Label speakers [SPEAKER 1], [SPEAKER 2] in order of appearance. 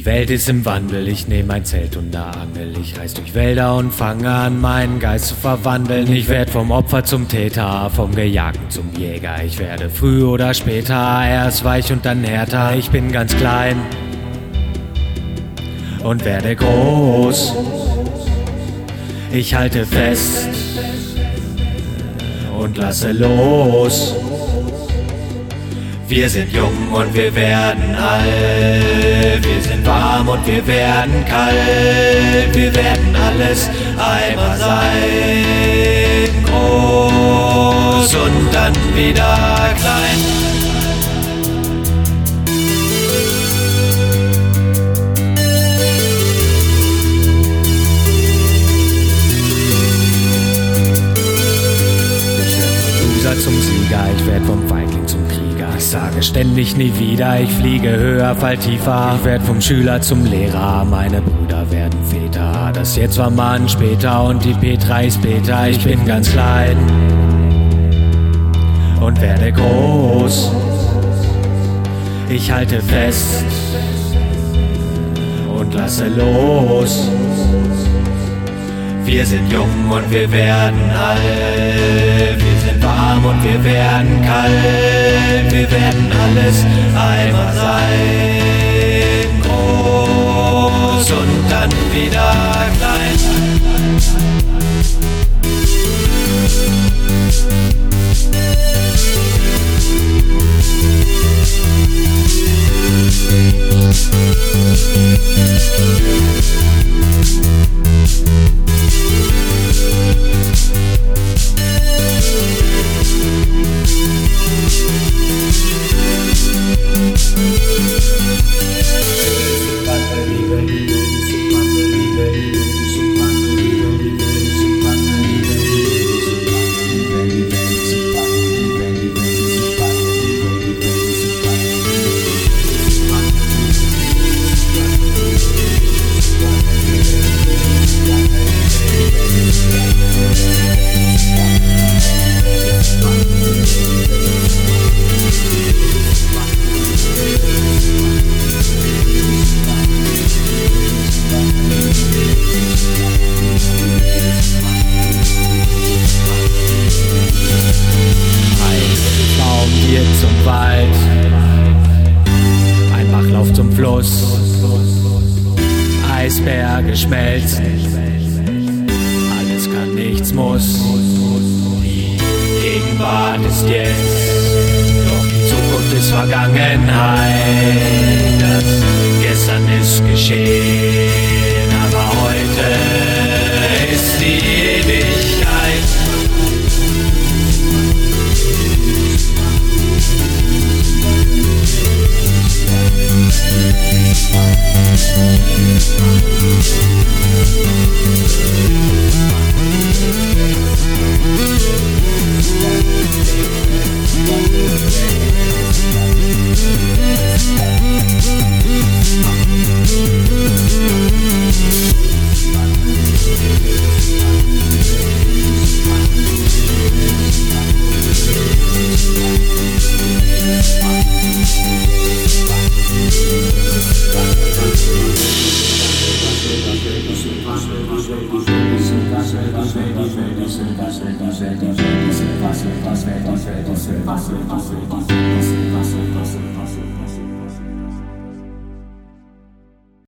[SPEAKER 1] Die Welt ist im Wandel, ich nehme mein Zelt und da angel. Ich reis durch Wälder und fange an, meinen Geist zu verwandeln. Ich werd vom Opfer zum Täter, vom Gejagten zum Jäger. Ich werde früh oder später, erst weich und dann härter. Ich bin ganz klein und werde groß. Ich halte fest und lasse los. Wir sind jung und wir werden alt. Wir sind warm und wir werden kalt. Wir werden alles einmal sein. Groß und dann wieder klein. zum Sieger, ich werd vom Krieger. Ich sage ständig nie wieder, ich fliege höher, fall tiefer. Ich werd vom Schüler zum Lehrer, meine Brüder werden Väter. Das jetzt war Mann später und die Petra ist Peter. Ich bin ganz klein und werde groß. Ich halte fest und lasse los. Wir sind jung und wir werden alt. Wir sind warm und wir werden kalt. Wir werden alles einmal sein. Groß und dann wieder Eisberge schmelzen, alles kann, nichts muss. Die Gegenwart ist jetzt, doch die Zukunft ist Vergangenheit. Das gestern ist geschehen, Thank